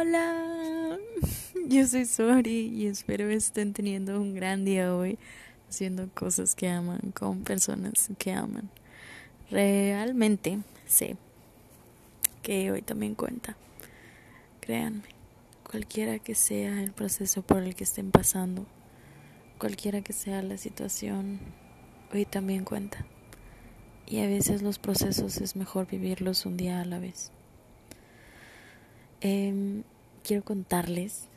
Hola, yo soy Sori y espero estén teniendo un gran día hoy haciendo cosas que aman con personas que aman. Realmente sé que hoy también cuenta. Créanme, cualquiera que sea el proceso por el que estén pasando, cualquiera que sea la situación, hoy también cuenta. Y a veces los procesos es mejor vivirlos un día a la vez. Eh, quiero contarles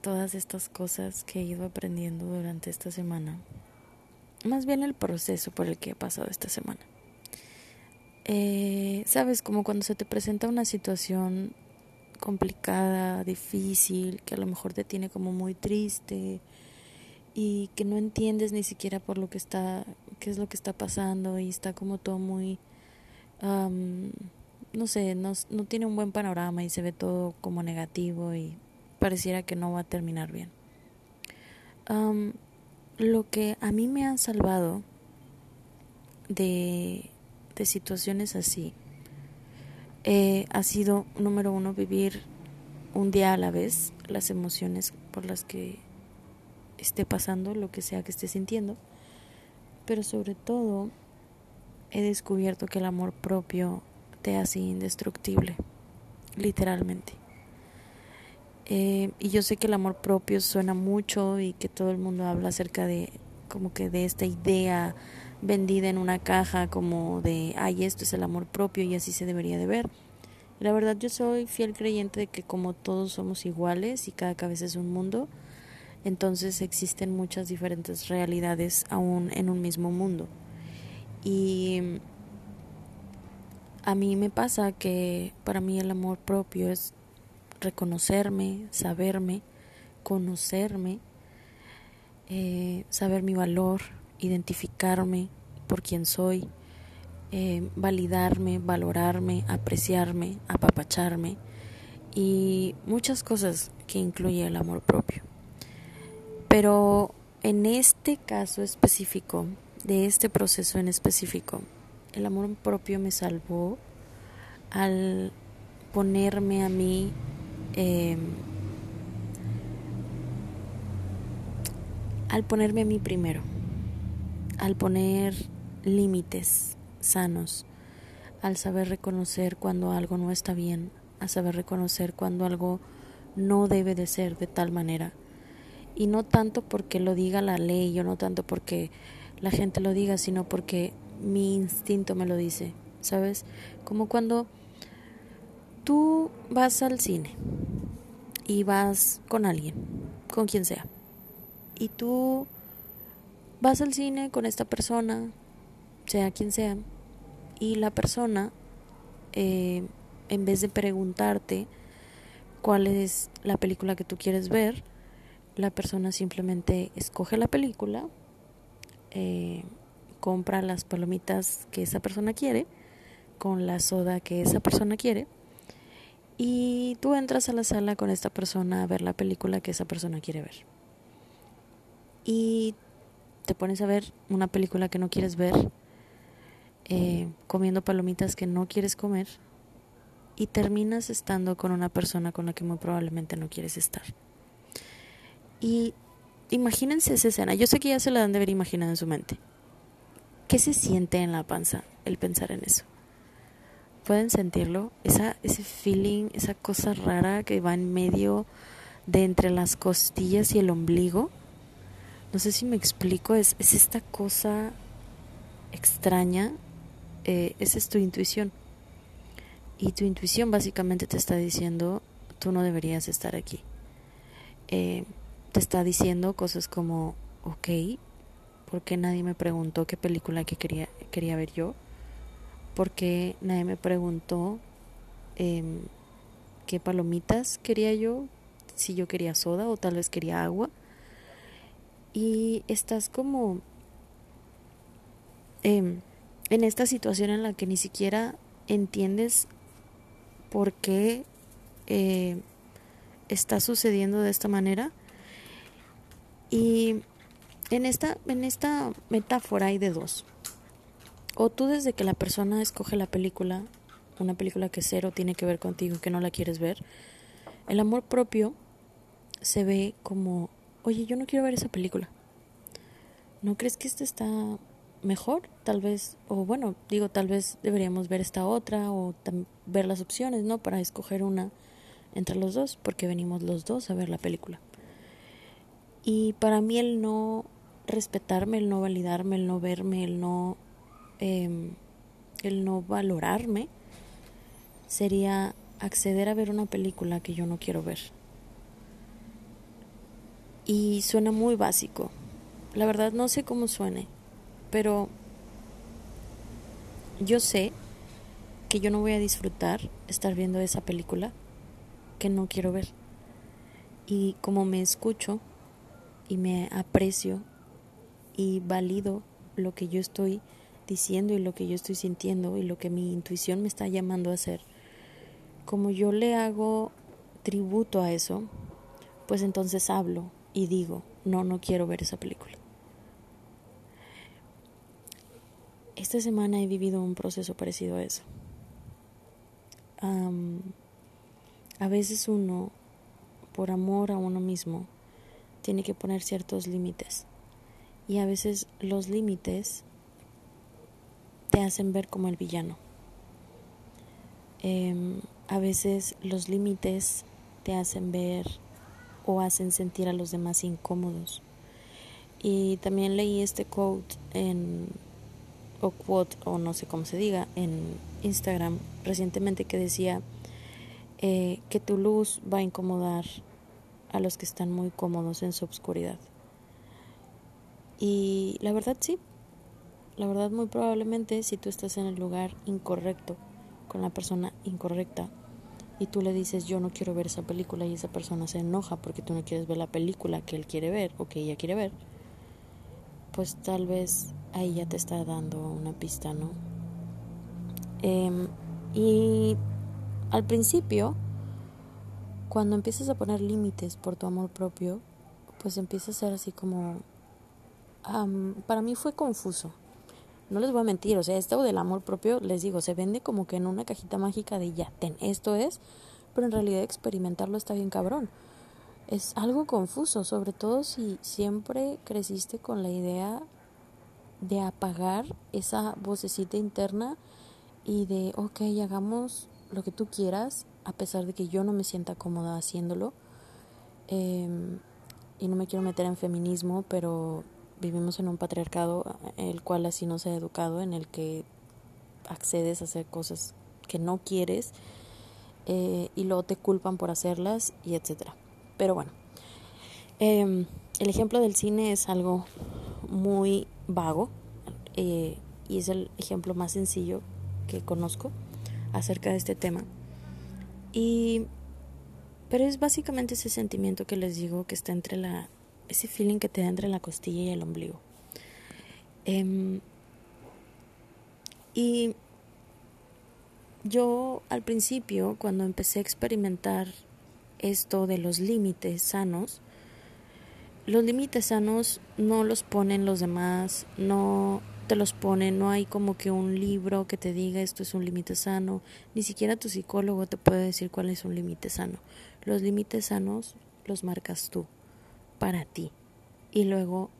todas estas cosas que he ido aprendiendo durante esta semana. Más bien el proceso por el que he pasado esta semana. Eh, Sabes, como cuando se te presenta una situación complicada, difícil, que a lo mejor te tiene como muy triste y que no entiendes ni siquiera por lo que está, qué es lo que está pasando y está como todo muy no sé, no, no tiene un buen panorama y se ve todo como negativo y pareciera que no va a terminar bien. lo que a mí me ha salvado de, de situaciones así eh, ha sido, número uno, vivir un día a la vez las emociones por las que esté pasando, lo que sea que esté sintiendo, pero sobre todo he descubierto que el amor propio hace indestructible, literalmente. Eh, y yo sé que el amor propio suena mucho y que todo el mundo habla acerca de como que de esta idea vendida en una caja como de, ay, esto es el amor propio y así se debería de ver. La verdad yo soy fiel creyente de que como todos somos iguales y cada cabeza es un mundo, entonces existen muchas diferentes realidades aún en un mismo mundo. Y a mí me pasa que para mí el amor propio es reconocerme, saberme, conocerme, eh, saber mi valor, identificarme por quien soy, eh, validarme, valorarme, apreciarme, apapacharme y muchas cosas que incluye el amor propio. Pero en este caso específico, de este proceso en específico, el amor propio me salvó al ponerme a mí em, al ponerme a mí primero, al poner límites sanos, al saber reconocer cuando algo no está bien, a saber reconocer cuando algo no debe de ser de tal manera. Y no tanto porque lo diga la ley, o no tanto porque la gente lo diga, sino porque mi instinto me lo dice, ¿sabes? Como cuando tú vas al cine y vas con alguien, con quien sea, y tú vas al cine con esta persona, sea quien sea, y la persona, eh, en vez de preguntarte cuál es la película que tú quieres ver, la persona simplemente escoge la película, eh, compra las palomitas que esa persona quiere, con la soda que esa persona quiere, y tú entras a la sala con esta persona a ver la película que esa persona quiere ver. Y te pones a ver una película que no quieres ver, eh, comiendo palomitas que no quieres comer, y terminas estando con una persona con la que muy probablemente no quieres estar. Y imagínense esa escena. Yo sé que ya se la han de haber imaginado en su mente. ¿Qué se siente en la panza el pensar en eso? ¿Pueden sentirlo? Esa, ese feeling, esa cosa rara que va en medio de entre las costillas y el ombligo. No sé si me explico, es, es esta cosa extraña, eh, esa es tu intuición. Y tu intuición básicamente te está diciendo, tú no deberías estar aquí. Eh, te está diciendo cosas como, ok, ¿Por qué nadie me preguntó qué película que quería, quería ver yo? ¿Por qué nadie me preguntó em, qué palomitas quería yo? Si yo quería soda o tal vez quería agua. Y estás como em, en esta situación en la que ni siquiera entiendes por qué eh, está sucediendo de esta manera. Y en esta, en esta metáfora hay de dos. O tú desde que la persona escoge la película, una película que cero tiene que ver contigo, que no la quieres ver, El amor propio se ve como, oye, yo no quiero ver esa película. ¿No crees que esta está mejor? Tal vez, o bueno, digo, tal vez deberíamos ver esta otra o ver las opciones, ¿no? Para escoger una entre los dos, porque venimos los dos a ver la película. Y para mí el no respetarme, el no validarme, el no verme, el no, em, el no valorarme, sería acceder a ver una película que yo no quiero ver. Y suena muy básico. La verdad no sé cómo suene, pero yo sé que yo no voy a disfrutar estar viendo esa película que no quiero ver. Y como me escucho y me aprecio y valido lo que yo estoy diciendo y lo que yo estoy sintiendo y lo que mi intuición me está llamando a hacer, como yo le hago tributo a eso, pues entonces hablo y digo, no, no quiero ver esa película. Esta semana he vivido un proceso parecido a eso. a veces uno, por amor a uno mismo, tiene que poner ciertos límites. Y a veces los límites te hacen ver como el villano. Em, a veces los límites te hacen ver o hacen sentir a los demás incómodos. Y también leí este quote en o quote o no sé cómo se diga en Instagram recientemente que decía eh, que tu luz va a incomodar a los que están muy cómodos en su oscuridad. Y la verdad sí, la verdad muy probablemente si tú estás en el lugar incorrecto, con la persona incorrecta, y tú le dices yo no quiero ver esa película y esa persona se enoja porque tú no quieres ver la película que él quiere ver o que ella quiere ver, pues tal vez ahí ya te está dando una pista, ¿no? Em, y al principio, cuando empiezas a poner límites por tu amor propio, pues empieza a ser así como... para mí fue confuso no les voy a mentir, o sea, esto del amor propio, les digo, se vende como que en una cajita mágica de ya, ten, esto es, pero en realidad experimentarlo está bien cabrón. Es algo confuso, sobre todo si siempre creciste con la idea de apagar esa vocecita interna y de, ok, hagamos lo que tú quieras, a pesar de que yo no me sienta cómoda haciéndolo. Em, y no me quiero meter en feminismo, pero vivimos en un patriarcado el cual así nos ha educado, en el que accedes a hacer cosas que no quieres eh, y luego te culpan por hacerlas y etcétera. Pero bueno, em, el ejemplo del cine es algo muy vago eh, y es el ejemplo más sencillo que conozco acerca de este tema. Y pero es básicamente ese sentimiento que les digo que está entre la ese feeling que te da entre la costilla y el ombligo. Em, y yo al principio, cuando empecé a experimentar esto de los límites sanos, los límites sanos no los ponen los demás, no te los ponen, no hay como que un libro que te diga esto es un límite sano, ni siquiera tu psicólogo te puede decir cuál es un límite sano. Los límites sanos los marcas tú para ti y luego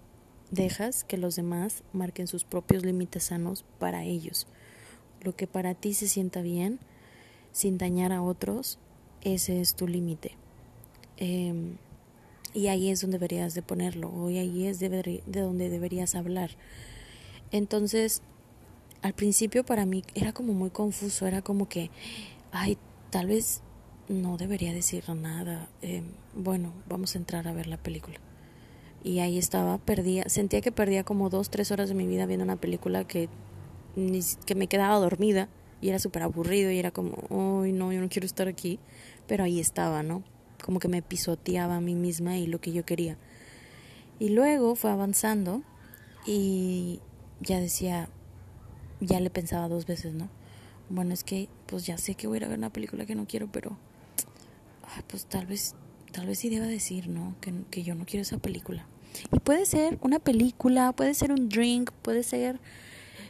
dejas que los demás marquen sus propios límites sanos para ellos. Lo que para ti se sienta bien, sin dañar a otros, ese es tu límite. Em, y ahí es donde deberías de ponerlo, y ahí es de, de donde deberías hablar. Entonces, al principio para mí era como muy confuso, era como que, ay, tal vez no debería decir nada. Eh, bueno, vamos a entrar a ver la película. Y ahí estaba, perdía, sentía que perdía como dos, tres horas de mi vida viendo una película que, que me quedaba dormida y era súper aburrido y era como, ay, no, yo no quiero estar aquí. Pero ahí estaba, ¿no? Como que me pisoteaba a mí misma y lo que yo quería. Y luego fue avanzando y ya decía, ya le pensaba dos veces, ¿no? Bueno, es que pues ya sé que voy a ir a ver una película que no quiero, pero pues tal vez, tal vez sí deba decir, ¿no? Que, que yo no quiero esa película. Y puede ser una película, puede ser un drink, puede ser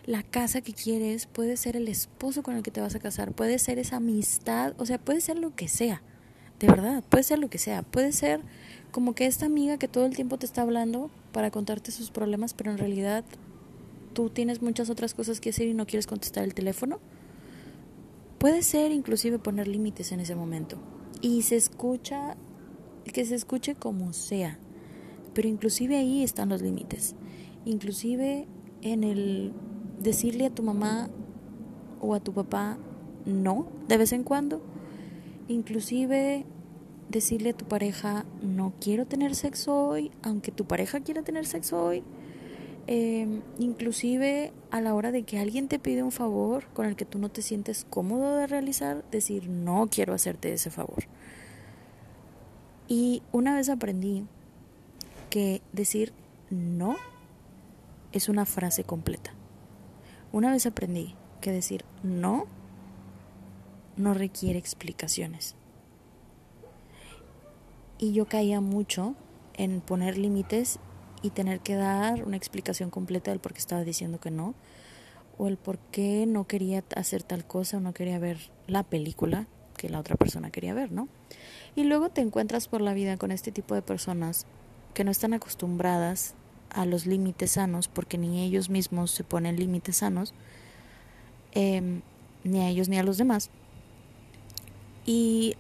la casa que quieres, puede ser el esposo con el que te vas a casar, puede ser esa amistad, o sea, puede ser lo que sea. De verdad, puede ser lo que sea. Puede ser como que esta amiga que todo el tiempo te está hablando para contarte sus problemas, pero en realidad tú tienes muchas otras cosas que hacer y no quieres contestar el teléfono. Puede ser inclusive poner límites en ese momento. Y se escucha, que se escuche como sea. Pero inclusive ahí están los límites. Inclusive en el decirle a tu mamá o a tu papá no de vez en cuando. Inclusive decirle a tu pareja no quiero tener sexo hoy, aunque tu pareja quiera tener sexo hoy. Em, inclusive a la hora de que alguien te pide un favor con el que tú no te sientes cómodo de realizar, decir no quiero hacerte ese favor. Y una vez aprendí que decir no es una frase completa. Una vez aprendí que decir no no requiere explicaciones. Y yo caía mucho en poner límites y tener que dar una explicación completa del por qué estaba diciendo que no, o el por qué no quería hacer tal cosa o no quería ver la película que la otra persona quería ver, ¿no? Y luego te encuentras por la vida con este tipo de personas que no están acostumbradas a los límites sanos, porque ni ellos mismos se ponen límites sanos, em, ni a ellos ni a los demás, y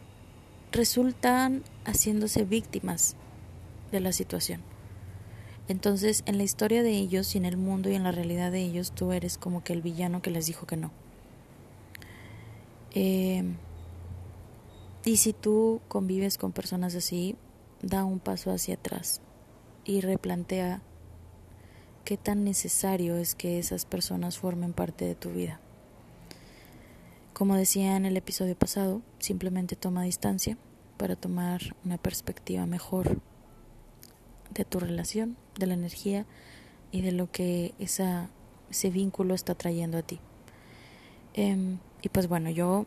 resultan haciéndose víctimas de la situación. Entonces, en la historia de ellos y en el mundo y en la realidad de ellos, tú eres como que el villano que les dijo que no. Em, y si tú convives con personas así, da un paso hacia atrás y replantea qué tan necesario es que esas personas formen parte de tu vida. Como decía en el episodio pasado, simplemente toma distancia para tomar una perspectiva mejor de tu relación, de la energía y de lo que esa, ese vínculo está trayendo a ti. Em, y pues bueno, yo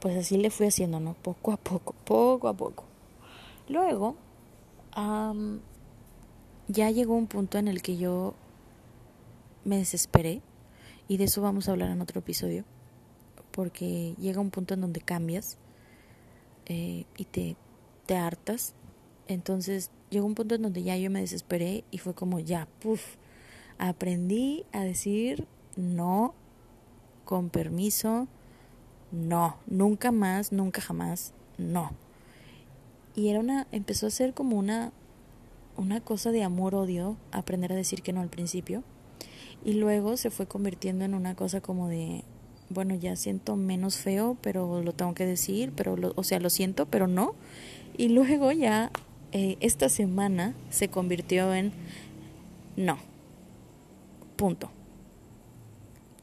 pues así le fui haciendo, ¿no? Poco a poco, poco a poco. Luego, ya llegó un punto en el que yo me desesperé y de eso vamos a hablar en otro episodio porque llega un punto en donde cambias eh, y te, te hartas. Entonces llegó un punto en donde ya yo me desesperé y fue como ya, puff, aprendí a decir no, con permiso, no, nunca más, nunca jamás, no. Y era una, empezó a ser como una, una cosa de amor-odio, aprender a decir que no al principio. Y luego se fue convirtiendo en una cosa como de, bueno, ya siento menos feo, pero lo tengo que decir, pero o sea, lo siento, pero no. Y luego ya eh, esta semana se convirtió en no. Punto.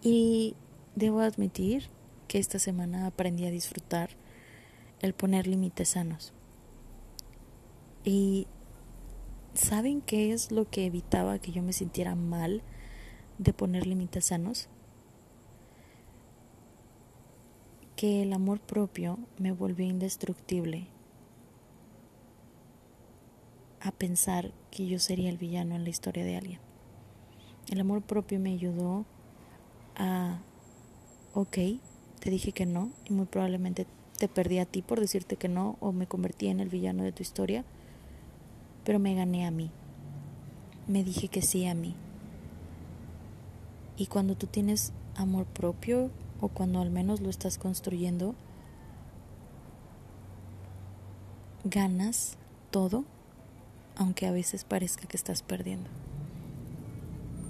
Y debo admitir que esta semana aprendí a disfrutar el poner límites sanos. Y ¿saben qué es lo que evitaba que yo me sintiera mal de poner límites sanos? que el amor propio me volvió indestructible a pensar que yo sería el villano en la historia de alguien. El amor propio me ayudó a, ok, te dije que no y muy probablemente te perdí a ti por decirte que no o me convertí en el villano de tu historia, pero me gané a mí. Me dije que sí a mí. Y cuando tú tienes amor propio, o cuando al menos lo estás construyendo, ganas todo, aunque a veces parezca que estás perdiendo.